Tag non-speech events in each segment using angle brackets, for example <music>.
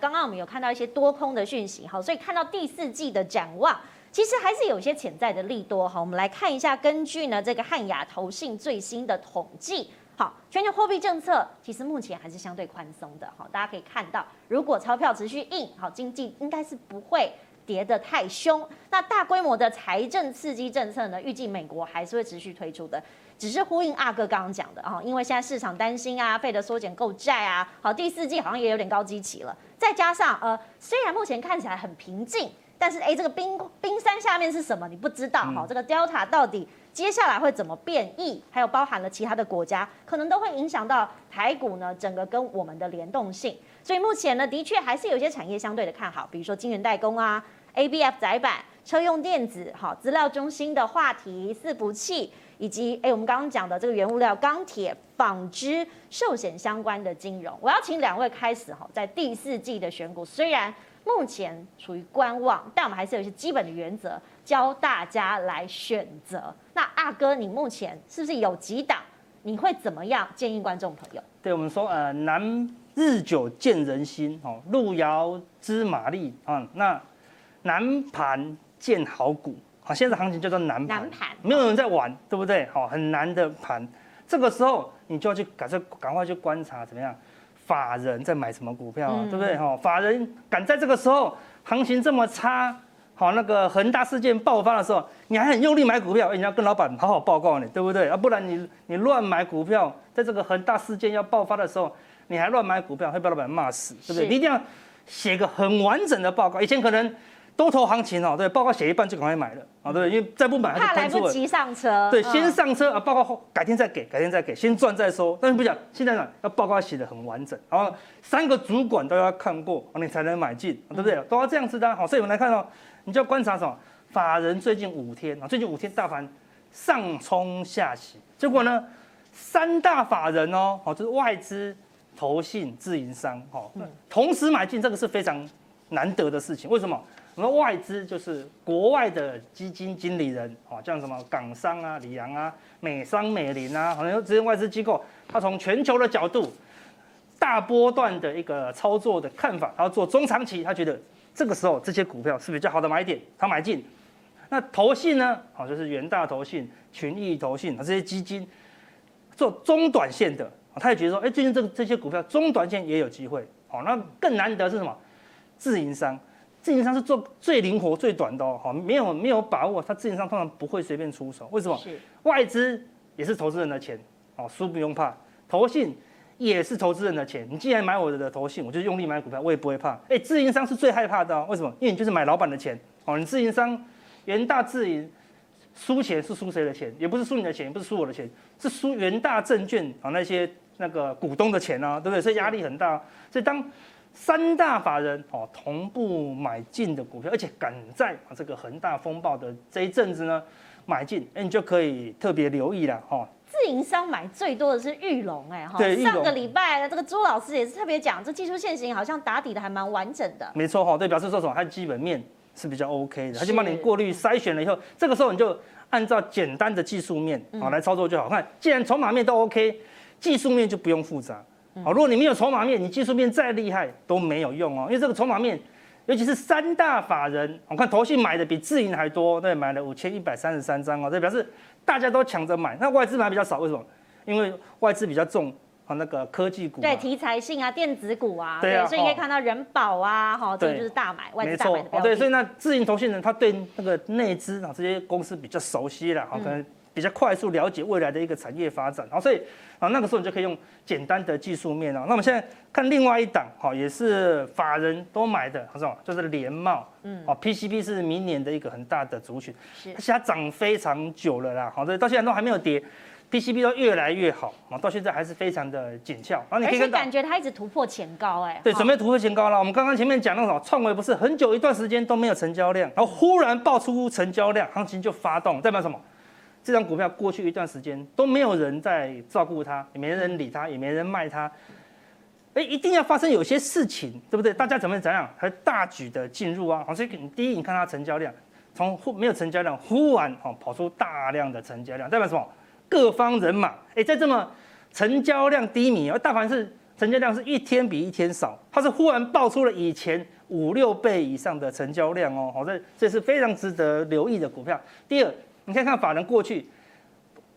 刚刚我们有看到一些多空的讯息，好，所以看到第四季的展望，其实还是有一些潜在的利多，哈，我们来看一下，根据呢这个汉雅投信最新的统计，好，全球货币政策其实目前还是相对宽松的，好，大家可以看到，如果钞票持续印，好，经济应该是不会跌得太凶。那大规模的财政刺激政策呢，预计美国还是会持续推出的。只是呼应阿哥刚刚讲的啊，因为现在市场担心啊，费的缩减购债啊，好，第四季好像也有点高基期了。再加上呃，虽然目前看起来很平静，但是哎，这个冰冰山下面是什么？你不知道哈。这个 Delta 到底接下来会怎么变异？还有包含了其他的国家，可能都会影响到台股呢整个跟我们的联动性。所以目前呢，的确还是有些产业相对的看好，比如说晶圆代工啊，ABF 载板、车用电子、好资料中心的话题、伺服器。以及哎，我们刚刚讲的这个原物料、钢铁、纺织、寿险相关的金融，我要请两位开始哈，在第四季的选股，虽然目前处于观望，但我们还是有一些基本的原则教大家来选择。那阿哥，你目前是不是有几档？你会怎么样建议观众朋友？对我们说，呃，南日久见人心哦，路遥知马力啊，那南盘见好股。好，现在行情叫做难盘，没有人在玩，对不对？好，很难的盘，这个时候你就要去赶快赶快去观察怎么样，法人在买什么股票啊，对不对？哈，法人敢在这个时候行情这么差，好，那个恒大事件爆发的时候，你还很用力买股票，你要跟老板好好报告你，对不对？啊，不然你你乱买股票，在这个恒大事件要爆发的时候，你还乱买股票，会被老板骂死，对不对？你一定要写个很完整的报告，以前可能。多头行情哦，对，报告写一半就赶快买了啊，对，因为再不买它就来不及上车。对，先上车啊，报告后改天再给，改天再给，先赚再说。但是不讲，现在呢要报告写的很完整，然后三个主管都要看过，你才能买进，对不对？都要这样子的。好，所以我们来看哦，你就要观察什么？法人最近五天啊，最近五天大盘上冲下洗，结果呢，三大法人哦，好，就是外资、投信、自营商，哈，同时买进，这个是非常难得的事情。为什么？我们外资就是国外的基金经理人，哦，像什么港商啊、里昂啊、美商、美林啊，好像这些外资机构，他从全球的角度，大波段的一个操作的看法，他要做中长期，他觉得这个时候这些股票是比较好的买点，他买进。那投信呢，好，就是元大投信、群益投信，这些基金做中短线的，他也觉得说，哎，最近这这些股票中短线也有机会，好，那更难得是什么？自营商。自营商是做最灵活、最短的哦，没有没有把握，他自营商通常不会随便出手。为什么？是外资也是投资人的钱，哦，输不用怕。投信也是投资人的钱，你既然买我的投信，我就用力买股票，我也不会怕。哎，自营商是最害怕的，为什么？因为你就是买老板的钱，哦，你自营商元大自营输钱是输谁的钱？也不是输你的钱，也不是输我的钱，是输元大证券啊那些那个股东的钱啊，对不对？所以压力很大。所以当三大法人哦同步买进的股票，而且赶在啊这个恒大风暴的这一阵子呢买进，哎，你就可以特别留意了哈。自营商买最多的是玉龙哎哈，对，上个礼拜这个朱老师也是特别讲，这技术线型好像打底的还蛮完整的。没错哈，对，表示说什么？它基本面是比较 OK 的，它就帮你过滤筛选了以后，这个时候你就按照简单的技术面啊来操作就好。看，既然筹码面都 OK，技术面就不用复杂。好，如果你没有筹码面，你技术面再厉害都没有用哦，因为这个筹码面，尤其是三大法人，我看投信买的比自营还多，对，买了五千一百三十三张哦，这表示大家都抢着买，那外资买比较少，为什么？因为外资比较重啊，那个科技股，对，题材性啊，电子股啊，对啊，所以你可以看到人保啊，哈，这个就是大买，外资大买的，对，所以那自营投信人他对那个内资啊这些公司比较熟悉了，好，可能。比较快速了解未来的一个产业发展，好，所以啊那个时候你就可以用简单的技术面啊。那我们现在看另外一档，好，也是法人都买的，是吧？就是联茂，嗯，哦，PCB 是明年的一个很大的族群，是，而且它涨非常久了啦，好，所以到现在都还没有跌，PCB 都越来越好，啊，到现在还是非常的紧俏。然后你可以感觉它一直突破前高，哎，对，准备突破前高了。我们刚刚前面讲那种创维不是很久一段时间都没有成交量，然后忽然爆出成交量，行情就发动，代表什么？这张股票过去一段时间都没有人在照顾它，也没人理它，也没人卖它。哎，一定要发生有些事情，对不对？大家怎么怎样，还大举的进入啊？好，所以第一，你看它成交量，从没有成交量，忽然哦跑出大量的成交量，代表什么？各方人马哎，在这么成交量低迷，而大盘是成交量是一天比一天少，它是忽然爆出了以前五六倍以上的成交量哦，好，这这是非常值得留意的股票。第二，你看看法人过去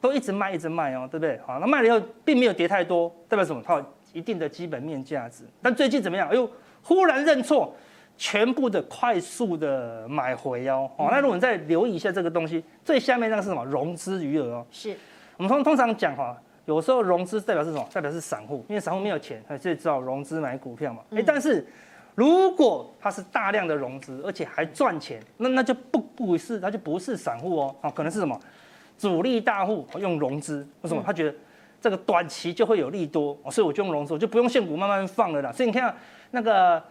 都一直卖一直卖哦，对不对？好，那卖了以后并没有跌太多，代表什么？它有一定的基本面价值。但最近怎么样？哎呦，忽然认错。全部的快速的买回哦，哦，那如果你再留意一下这个东西，最下面那个是什么？融资余额哦。是，我们通通常讲哈，有时候融资代表是什么？代表是散户，因为散户没有钱，所以只好融资买股票嘛。哎，但是如果它是大量的融资，而且还赚钱，那那就不不是，它就不是散户哦，哦，可能是什么？主力大户用融资，为什么？他觉得这个短期就会有利多，所以我就用融资，我就不用现股慢慢放了啦。所以你看那个。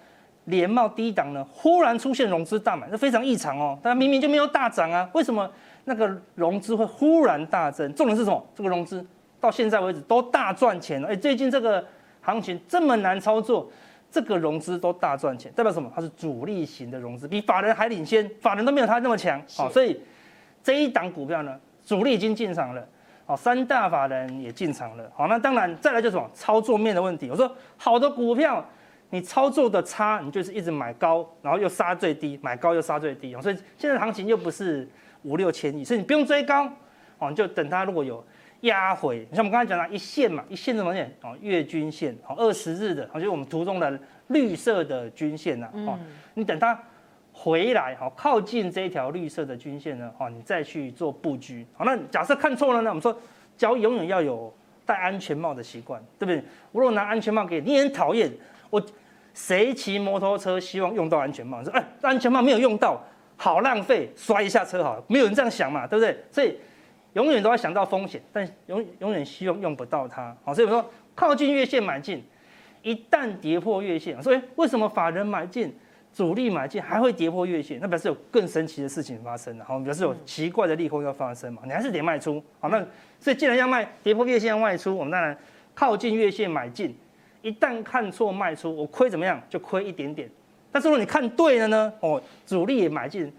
联茂低档呢，忽然出现融资大买，这非常异常哦。但明明就没有大涨啊，为什么那个融资会忽然大增？重点是什么？这个融资到现在为止都大赚钱了。哎，最近这个行情这么难操作，这个融资都大赚钱，代表什么？它是主力型的融资，比法人还领先，法人都没有它那么强。好，所以这一档股票呢，主力已经进场了，好，三大法人也进场了。好，那当然再来就是什么？操作面的问题。我说好的股票。你操作的差，你就是一直买高，然后又杀最低，买高又杀最低，所以现在行情又不是五六千亿，所以你不用追高，哦，你就等它如果有压回，像我们刚才讲的一线嘛，一线什么线？哦，月均线，哦，二十日的，好，就是我们图中的绿色的均线呐，哦，你等它回来，好，靠近这一条绿色的均线呢，哦，你再去做布局，好，那假设看错了呢，我们说交易永远要有戴安全帽的习惯，对不对？我如果拿安全帽给你，你很讨厌我。谁骑摩托车希望用到安全帽？说哎，安全帽没有用到，好浪费，摔一下车好了。没有人这样想嘛，对不对？所以永远都要想到风险，但永永远希望用不到它。好，所以我说靠近月线买进，一旦跌破月线，所以为什么法人买进、主力买进还会跌破月线？那表示有更神奇的事情发生了。好，表示有奇怪的利空要发生嘛？你还是得卖出。好，那所以既然要卖，跌破月线要卖出，我们当然靠近月线买进。一旦看错卖出，我亏怎么样？就亏一点点。但是如果你看对了呢？哦，主力也买进，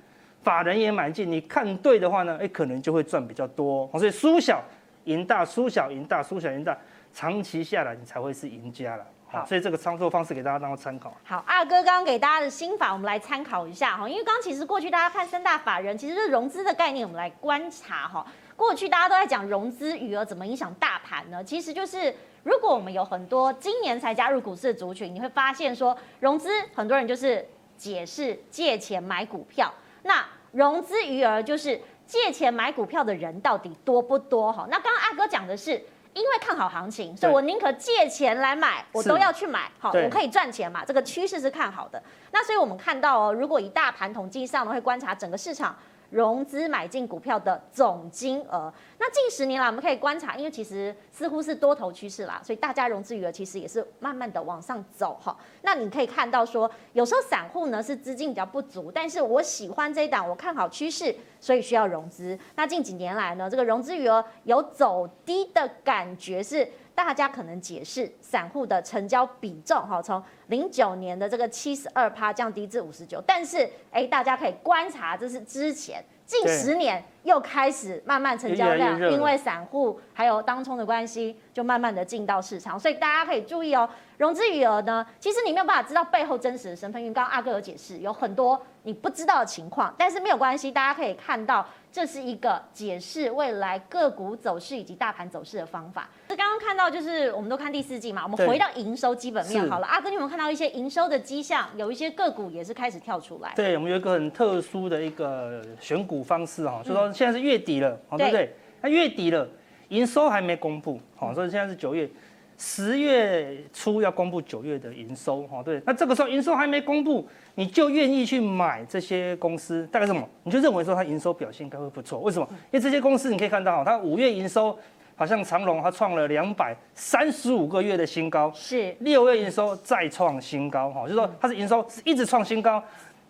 法人也买进，你看对的话呢？哎，可能就会赚比较多。所以输小赢大，输小赢大，输小赢大，长期下来你才会是赢家了。好，所以这个操作方式给大家当做参考。好，二哥刚刚给大家的心法，我们来参考一下哈。因为刚刚其实过去大家看三大法人，其实是融资的概念，我们来观察哈。过去大家都在讲融资余额怎么影响大盘呢？其实就是。如果我们有很多今年才加入股市的族群，你会发现说融资很多人就是解释借钱买股票，那融资余额就是借钱买股票的人到底多不多？哈，那刚刚阿哥讲的是因为看好行情，所以我宁可借钱来买，我都要去买，好，我可以赚钱嘛，这个趋势是看好的。那所以我们看到哦，如果以大盘统计上呢，会观察整个市场。融资买进股票的总金额，那近十年来我们可以观察，因为其实似乎是多头趋势啦，所以大家融资余额其实也是慢慢的往上走哈。那你可以看到说，有时候散户呢是资金比较不足，但是我喜欢这一档，我看好趋势，所以需要融资。那近几年来呢，这个融资余额有走低的感觉是。大家可能解释散户的成交比重哈，从零九年的这个七十二趴降低至五十九，但是哎，大家可以观察，这是之前近十年又开始慢慢成交量，因为散户还有当冲的关系，就慢慢的进到市场，所以大家可以注意哦，融资余额呢，其实你没有办法知道背后真实的身份，因为刚刚阿哥有解释，有很多你不知道的情况，但是没有关系，大家可以看到。这是一个解释未来个股走势以及大盘走势的方法。这刚刚看到就是我们都看第四季嘛，我们回到营收基本面好了。阿哥，你有没有看到一些营收的迹象？有一些个股也是开始跳出来。对，我们有一个很特殊的一个选股方式哈，就说现在是月底了，对不对？那月底了，营收还没公布，好，所以现在是九月。十月初要公布九月的营收，哈，对，那这个时候营收还没公布，你就愿意去买这些公司，大概什么？你就认为说它营收表现应该会不错，为什么？因为这些公司你可以看到，它五月营收好像长隆它创了两百三十五个月的新高，是六月营收再创新高，哈，就是说它是营收是一直创新高，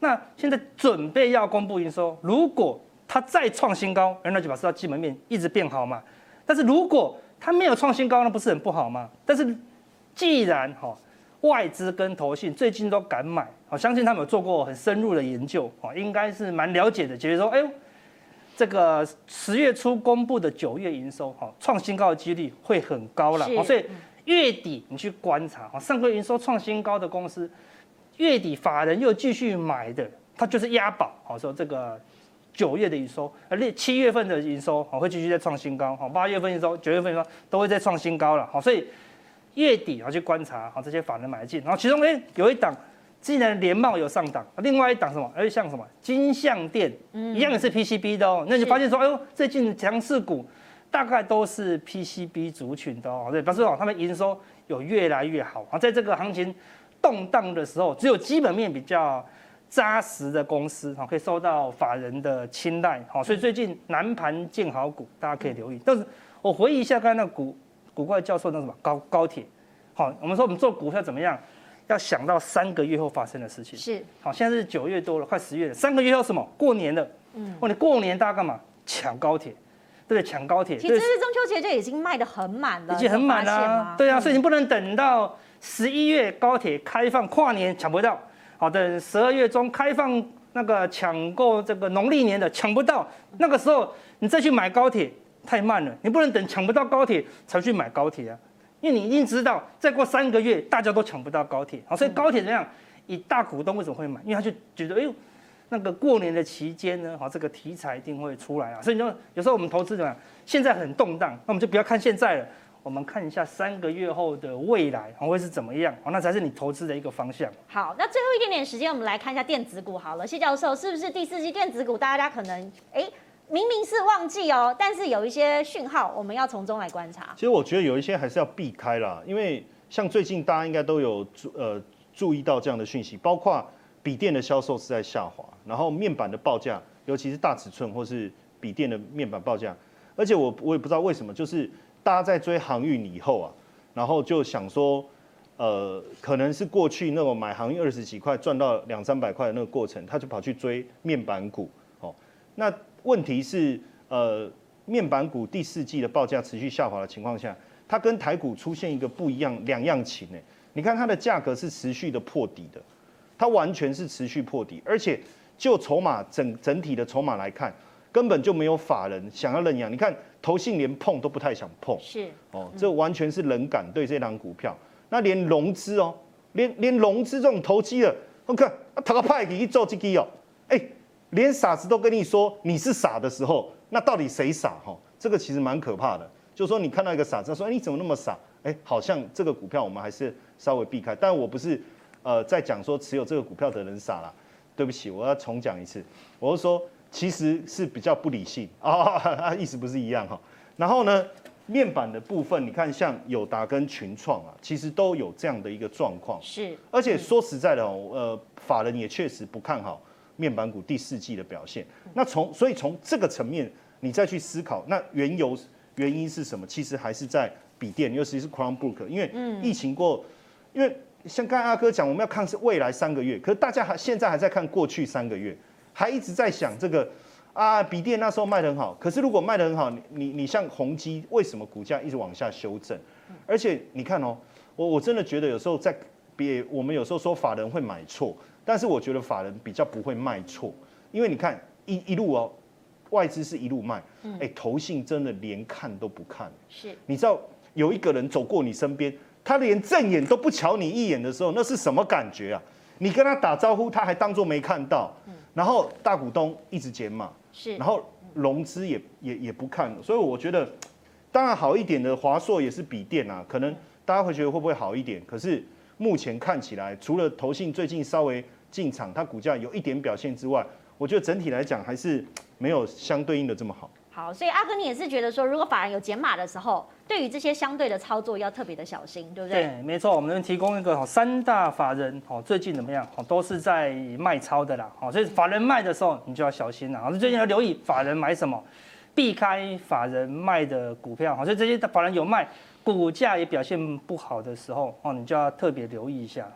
那现在准备要公布营收，如果它再创新高，那就表示它基本面一直变好嘛，但是如果它没有创新高，那不是很不好吗？但是既然哈外资跟投信最近都敢买，我相信他们有做过很深入的研究，哦，应该是蛮了解的。觉得说，哎呦，这个十月初公布的九月营收，哈，创新高的几率会很高了。所以月底你去观察，哈，上个月营收创新高的公司，月底法人又继续买的，它就是押宝，好说这个九月的营收，而七月份的营收，好会继续再创新高，好八月份营收，九月份营收都会再创新高了，好，所以月底要去观察，好这些法人买进，然后其中诶有一档。既然联茂有上档，另外一档什么？而像什么金相店，一样也是 PCB 的哦。那你发现说，哎呦，最近强势股大概都是 PCB 族群的哦。对，表示哦，他们营收有越来越好啊。在这个行情动荡的时候，只有基本面比较扎实的公司哈，可以受到法人的青睐。好，所以最近南盘建好股，大家可以留意。但是我回忆一下刚才那个股古怪教授那什么高高铁，好，我们说我们做股票怎么样？要想到三个月后发生的事情是好，现在是九月多了，快十月了。三个月后什么？过年了。嗯，过年过年大家干嘛？抢高铁，对？抢高铁。其实是中秋节就已经卖的很满了，已经很满了。对啊，所以你不能等到十一月高铁开放跨年抢不到，好，等十二月中开放那个抢购这个农历年的抢不到，那个时候你再去买高铁太慢了。你不能等抢不到高铁才去买高铁啊。因为你已经知道，再过三个月大家都抢不到高铁，好，所以高铁怎样？以大股东为什么会买？因为他就觉得，哎呦，那个过年的期间呢，好，这个题材一定会出来啊。所以你说，有时候我们投资怎么样？现在很动荡，那我们就不要看现在了，我们看一下三个月后的未来会是怎么样，好，那才是你投资的一个方向。好，那最后一点点时间，我们来看一下电子股好了。谢教授，是不是第四季电子股大家可能哎？明明是旺季哦，但是有一些讯号，我们要从中来观察。其实我觉得有一些还是要避开啦，因为像最近大家应该都有注呃注意到这样的讯息，包括笔电的销售是在下滑，然后面板的报价，尤其是大尺寸或是笔电的面板报价，而且我我也不知道为什么，就是大家在追航运以后啊，然后就想说，呃，可能是过去那种买航运二十几块赚到两三百块的那个过程，他就跑去追面板股，哦，那。问题是，呃，面板股第四季的报价持续下滑的情况下，它跟台股出现一个不一样两样情呢？你看它的价格是持续的破底的，它完全是持续破底，而且就筹码整整体的筹码来看，根本就没有法人想要认养。你看投信连碰都不太想碰，是哦，这完全是冷感对这档股票。那连融资哦，连连融资这种投机的，我看他个派给一做这个哦，哎。连傻子都跟你说你是傻的时候，那到底谁傻哈？这个其实蛮可怕的。就是说你看到一个傻子说，哎，你怎么那么傻？哎，好像这个股票我们还是稍微避开。但我不是呃在讲说持有这个股票的人傻了，对不起，我要重讲一次，我是说其实是比较不理性 <laughs> 啊，意思不是一样哈。然后呢，面板的部分，你看像友达跟群创啊，其实都有这样的一个状况。是，而且说实在的哦，呃，法人也确实不看好。面板股第四季的表现，那从所以从这个层面，你再去思考，那原由原因是什么？其实还是在笔电，尤其是 Chromebook，因为疫情过，因为像刚才阿哥讲，我们要看是未来三个月，可是大家还现在还在看过去三个月，还一直在想这个啊，笔电那时候卖得很好，可是如果卖得很好，你你你像宏基，为什么股价一直往下修正？而且你看哦，我我真的觉得有时候在别我们有时候说法人会买错。但是我觉得法人比较不会卖错，因为你看一一路哦，外资是一路卖，哎，投信真的连看都不看。是，你知道有一个人走过你身边，他连正眼都不瞧你一眼的时候，那是什么感觉啊？你跟他打招呼，他还当作没看到。然后大股东一直减码，是，然后融资也也也不看，所以我觉得，当然好一点的华硕也是笔电啊，可能大家会觉得会不会好一点？可是目前看起来，除了投信最近稍微。进场，它股价有一点表现之外，我觉得整体来讲还是没有相对应的这么好。好，所以阿哥你也是觉得说，如果法人有减码的时候，对于这些相对的操作要特别的小心，对不对？对，没错，我们能提供一个三大法人哦，最近怎么样？哦都是在卖超的啦。好，所以法人卖的时候你就要小心了。好，最近要留意法人买什么，避开法人卖的股票。好，所以这些法人有卖，股价也表现不好的时候，哦，你就要特别留意一下。